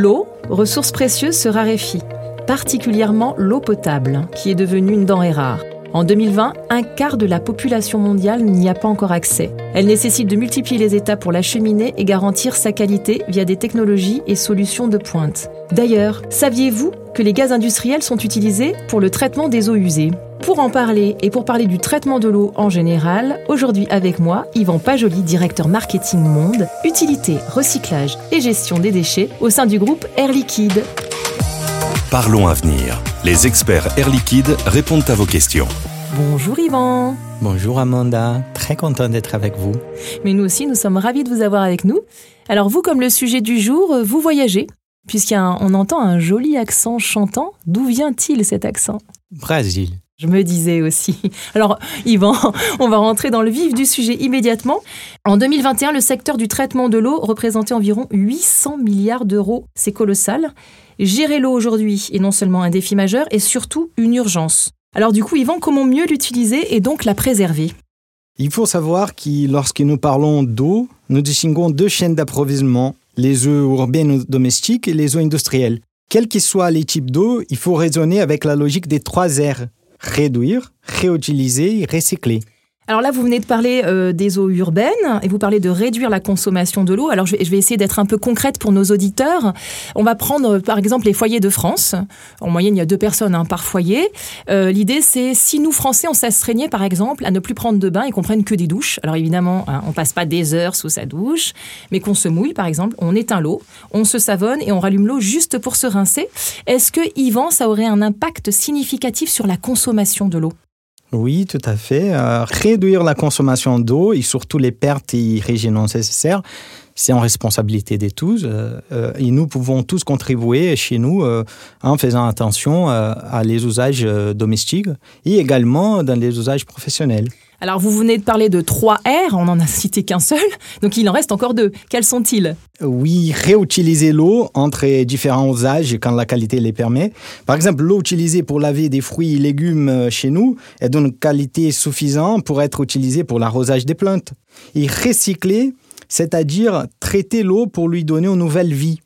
L'eau, ressource précieuse, se raréfie, particulièrement l'eau potable, qui est devenue une denrée rare. En 2020, un quart de la population mondiale n'y a pas encore accès. Elle nécessite de multiplier les étapes pour l'acheminer et garantir sa qualité via des technologies et solutions de pointe. D'ailleurs, saviez-vous que les gaz industriels sont utilisés pour le traitement des eaux usées? Pour en parler et pour parler du traitement de l'eau en général, aujourd'hui avec moi, Yvan Pajoli, directeur marketing Monde, utilité, recyclage et gestion des déchets au sein du groupe Air Liquide. Parlons Avenir. Les experts Air Liquide répondent à vos questions. Bonjour Yvan. Bonjour Amanda, très content d'être avec vous. Mais nous aussi, nous sommes ravis de vous avoir avec nous. Alors vous, comme le sujet du jour, vous voyagez, puisqu'on entend un joli accent chantant. D'où vient-il cet accent? Brésil. Je me disais aussi. Alors, Yvan, on va rentrer dans le vif du sujet immédiatement. En 2021, le secteur du traitement de l'eau représentait environ 800 milliards d'euros. C'est colossal. Gérer l'eau aujourd'hui est non seulement un défi majeur, et surtout une urgence. Alors du coup, Yvan, comment mieux l'utiliser et donc la préserver? Il faut savoir que lorsque nous parlons d'eau, nous distinguons deux chaînes d'approvisionnement, les eaux urbaines ou domestiques et les eaux industrielles. Quels que soient les types d'eau, il faut raisonner avec la logique des trois R. Réduire, réutiliser recycler. Alors là, vous venez de parler euh, des eaux urbaines et vous parlez de réduire la consommation de l'eau. Alors je vais, essayer d'être un peu concrète pour nos auditeurs. On va prendre par exemple les foyers de France. En moyenne, il y a deux personnes hein, par foyer. Euh, l'idée, c'est si nous, Français, on s'astreignait par exemple à ne plus prendre de bain et qu'on prenne que des douches. Alors évidemment, hein, on passe pas des heures sous sa douche, mais qu'on se mouille par exemple, on éteint l'eau, on se savonne et on rallume l'eau juste pour se rincer. Est-ce que, Yvan, ça aurait un impact significatif sur la consommation de l'eau? Oui, tout à fait. Euh, réduire la consommation d'eau et surtout les pertes et nécessaires, c'est en responsabilité de tous. Euh, euh, et nous pouvons tous contribuer chez nous en faisant attention à les usages domestiques et également dans les usages professionnels. Alors, vous venez de parler de 3 R, on n'en a cité qu'un seul, donc il en reste encore deux. Quels sont-ils? Oui, réutiliser l'eau entre différents usages quand la qualité les permet. Par exemple, l'eau utilisée pour laver des fruits et légumes euh, chez nous est d'une qualité suffisante pour être utilisée pour l'arrosage des plantes. Et recycler, c'est-à-dire traiter l'eau pour lui donner une nouvelle vie.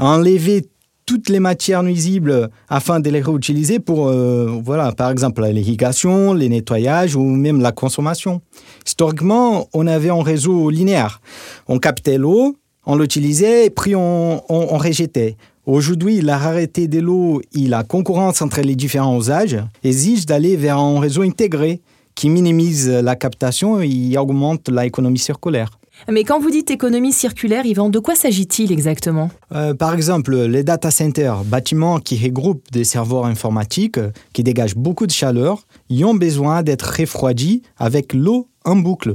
Enlever toutes les matières nuisibles afin de les réutiliser pour, euh, voilà, par exemple, l'irrigation, les nettoyages ou même la consommation. Historiquement, on avait un réseau linéaire. On captait l'eau, on l'utilisait et puis on, on, rejetait. Aujourd'hui, la rareté de l'eau et la concurrence entre les différents usages exigent d'aller vers un réseau intégré qui minimise la captation et augmente l'économie circulaire. Mais quand vous dites économie circulaire, Yvan, de quoi s'agit-il exactement? Euh, Par exemple, les data centers, bâtiments qui regroupent des serveurs informatiques, qui dégagent beaucoup de chaleur, y ont besoin d'être refroidis avec l'eau en boucle.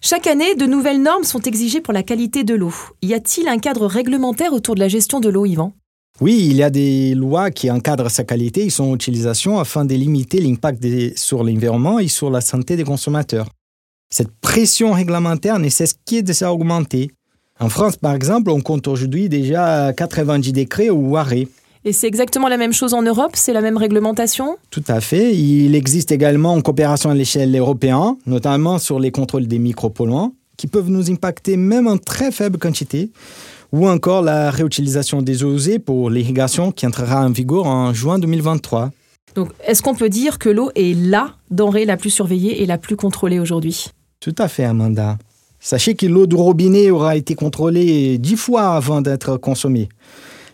Chaque année, de nouvelles normes sont exigées pour la qualité de l'eau. Y a-t-il un cadre réglementaire autour de la gestion de l'eau, Yvan? Oui, il y a des lois qui encadrent sa qualité et son utilisation afin de limiter l'impact sur l'environnement et sur la santé des consommateurs. Cette pression réglementaire ne cesse de s'augmenter. En France, par exemple, on compte aujourd'hui déjà 90 décrets ou arrêts. Et c'est exactement la même chose en Europe C'est la même réglementation? Tout à fait. Il existe également une coopération à l'échelle européenne, notamment sur les contrôles des micropolluants, qui peuvent nous impacter même en très faible quantité, ou encore la réutilisation des eaux usées pour l'irrigation qui entrera en vigueur en juin 2023. Donc, est-ce qu'on peut dire que l'eau est la denrée la plus surveillée et la plus contrôlée aujourd'hui? Tout à fait, Amanda. Sachez que l'eau du robinet aura été contrôlée dix fois avant d'être consommée.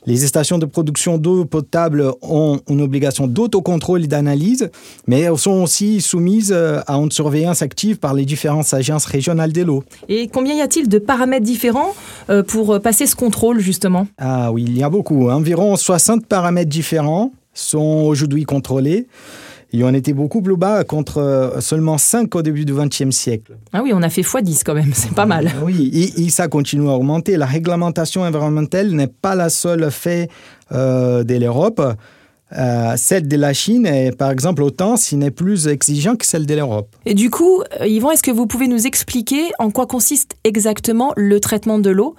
Les stations de production d'eau potable ont une obligation d'autocontrôle et d'analyse, mais elles sont aussi soumises à une surveillance active par les différentes agences régionales de l'eau. Et combien y a-t-il de paramètres différents euh, pour passer ce contrôle, justement? Ah oui, il y a beaucoup. Environ 60 paramètres différents sont aujourd'hui contrôlés. Et on était beaucoup plus bas contre euh, seulement 5 au début du XXe siècle. Ah oui, on a fait x10 quand même, c'est pas mal. Oui, et, ça continue à augmenter. La réglementation environnementale n'est pas la seule fait euh, de l'Europe. Euh, celle de la Chine est par exemple autant, si n'est plus exigeante que celle de l'Europe. Et du coup, Yvan, est-ce que vous pouvez nous expliquer en quoi consiste exactement le traitement de l'eau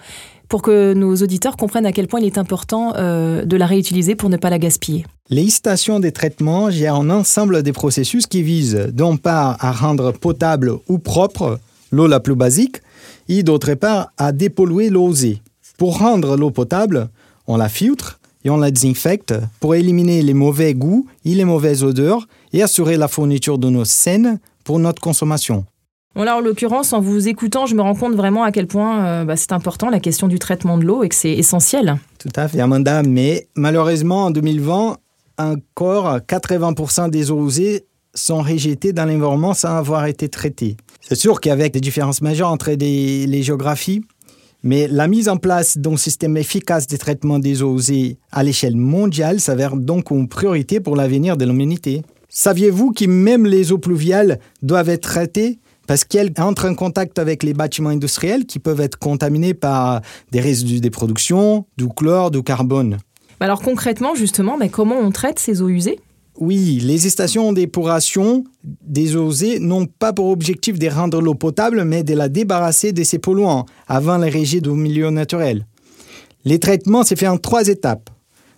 pour que nos auditeurs comprennent à quel point il est important euh, de la réutiliser pour ne pas la gaspiller? Les stations de traitement gèrent un ensemble de processus qui visent d'une part à rendre potable ou propre l'eau la plus basique et d'autre part à dépolluer l'eau usée. Pour rendre l'eau potable, on la filtre et on la désinfecte pour éliminer les mauvais goûts et les mauvaises odeurs et assurer la fourniture de nos saines pour notre consommation. Bon là, en l'occurrence, en vous écoutant, je me rends compte vraiment à quel point euh, bah, c'est important la question du traitement de l'eau et que c'est essentiel. Tout à fait, Amanda. Mais malheureusement, en 2020, encore 80% des eaux usées sont rejetées dans l'environnement sans avoir été traitées. C'est sûr qu'avec des différences majeures entre les géographies, mais la mise en place d'un système efficace de traitement des eaux usées à l'échelle mondiale s'avère donc une priorité pour l'avenir de l'humanité. Saviez-vous que même les eaux pluviales doivent être traitées parce qu'elles entrent en contact avec les bâtiments industriels qui peuvent être contaminés par des résidus de production, du chlore, du carbone? Alors concrètement, justement, comment on traite ces eaux usées? Oui, les stations d'épuration des usées n'ont pas pour objectif de rendre l'eau potable, mais de la débarrasser de ces polluants avant les régies du milieu naturel. Les traitements se font en trois étapes.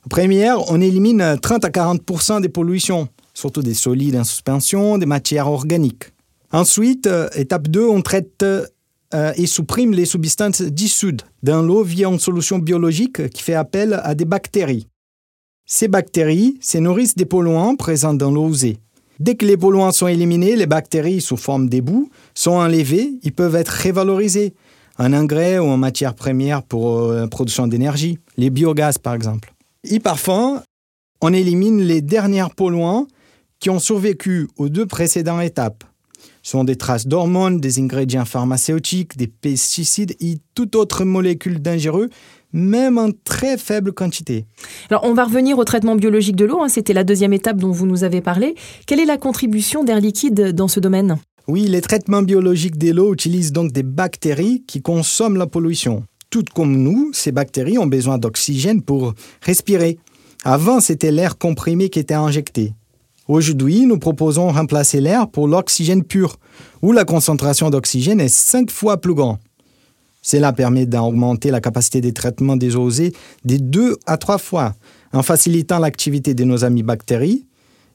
Première, on élimine 30 à 40 des pollutions, surtout des solides en suspension, des matières organiques. Ensuite, euh, étape 2, on traite euh, et supprime les substances dissoutes dans l'eau via une solution biologique qui fait appel à des bactéries. Ces bactéries se nourrissent des polluants présents dans l'eau usée. Dès que les polluants sont éliminés, les bactéries sous forme d'éboues sont enlevées, ils peuvent être révalorisés en engrais ou en matière première pour euh, la production d'énergie, les biogaz par exemple. Et parfois, on élimine les derniers polluants qui ont survécu aux deux précédentes étapes sont des traces d'hormones, des ingrédients pharmaceutiques, des pesticides et toute autre molécule dangereuse, même en très faible quantité. Alors, on va revenir au traitement biologique de l'eau. Hein. C'était la deuxième étape dont vous nous avez parlé. Quelle est la contribution d'Air Liquide dans ce domaine? Oui, les traitements biologiques de l'eau utilisent donc des bactéries qui consomment la pollution. Toutes comme nous, ces bactéries ont besoin d'oxygène pour respirer. Avant, c'était l'air comprimé qui était injecté. Aujourd'hui, nous proposons de remplacer l'air pour l'oxygène pur, où la concentration d'oxygène est cinq fois plus grande. Cela permet d'augmenter la capacité de traitement des eaux usées de deux à trois fois, en facilitant l'activité de nos amis bactéries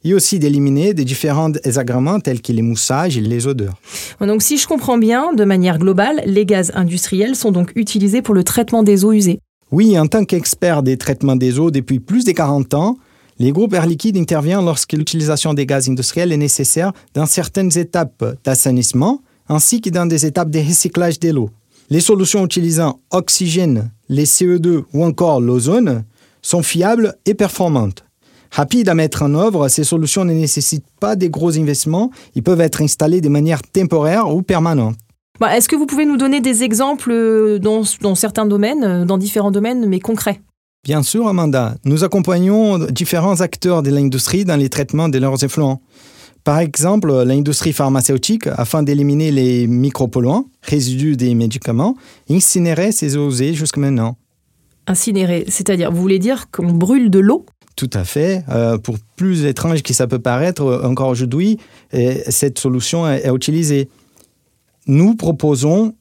et aussi d'éliminer des différents désagréments tels que les moussages et les odeurs. Donc si je comprends bien, de manière globale, les gaz industriels sont donc utilisés pour le traitement des eaux usées. Oui, en tant qu'expert des traitements des eaux depuis plus de 40 ans, les groupes Air Liquide interviennent lorsque l'utilisation des gaz industriels est nécessaire dans certaines étapes d'assainissement ainsi que dans des étapes de recyclage de l'eau. Les solutions utilisant oxygène, les CO2 ou encore l'ozone sont fiables et performantes. Rapides à mettre en œuvre, ces solutions ne nécessitent pas de gros investissements, ils peuvent être installés de manière temporaire ou permanente. Bah, est-ce que vous pouvez nous donner des exemples dans, dans certains domaines, dans différents domaines, mais concrets? Bien sûr, Amanda. Nous accompagnons différents acteurs de l'industrie dans les traitements de leurs effluents. Par exemple, l'industrie pharmaceutique, afin d'éliminer les micropolluants, résidus des médicaments, incinérait ces eaux usées jusqu'à maintenant. Incinérer, c'est-à-dire, vous voulez dire qu'on brûle de l'eau? Tout à fait. Euh, pour plus étrange que ça peut paraître, encore aujourd'hui, cette solution est utilisée. Nous proposons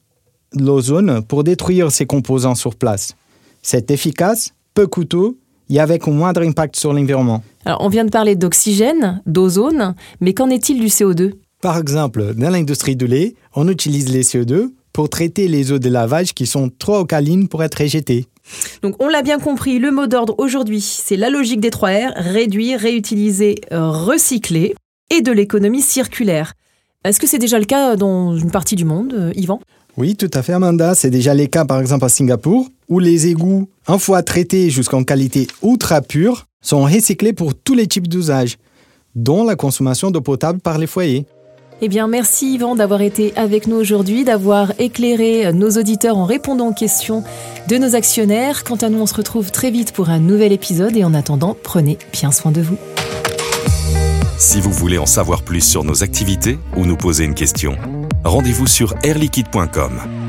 l'ozone pour détruire ces composants sur place. C'est efficace peu coûteux et avec un moindre impact sur l'environnement. Alors, on vient de parler d'oxygène, d'ozone, mais qu'en est-il du CO2 Par exemple, dans l'industrie du lait, on utilise les CO2 pour traiter les eaux de lavage qui sont trop alcalines pour être rejetées. Donc on l'a bien compris, le mot d'ordre aujourd'hui, c'est la logique des 3 R, réduire, réutiliser, recycler et de l'économie circulaire. Est-ce que c'est déjà le cas dans une partie du monde, euh, Yvan? Oui, tout à fait, Amanda. C'est déjà le cas, par exemple, à Singapour, où les égouts, une fois traités jusqu'en qualité ultra pure, sont recyclés pour tous les types d'usages, dont la consommation d'eau potable par les foyers. Eh bien, merci Yvan d'avoir été avec nous aujourd'hui, d'avoir éclairé nos auditeurs en répondant aux questions de nos actionnaires. Quant à nous, on se retrouve très vite pour un nouvel épisode et en attendant, prenez bien soin de vous. Si vous voulez en savoir plus sur nos activités ou nous poser une question, rendez-vous sur airliquide.com.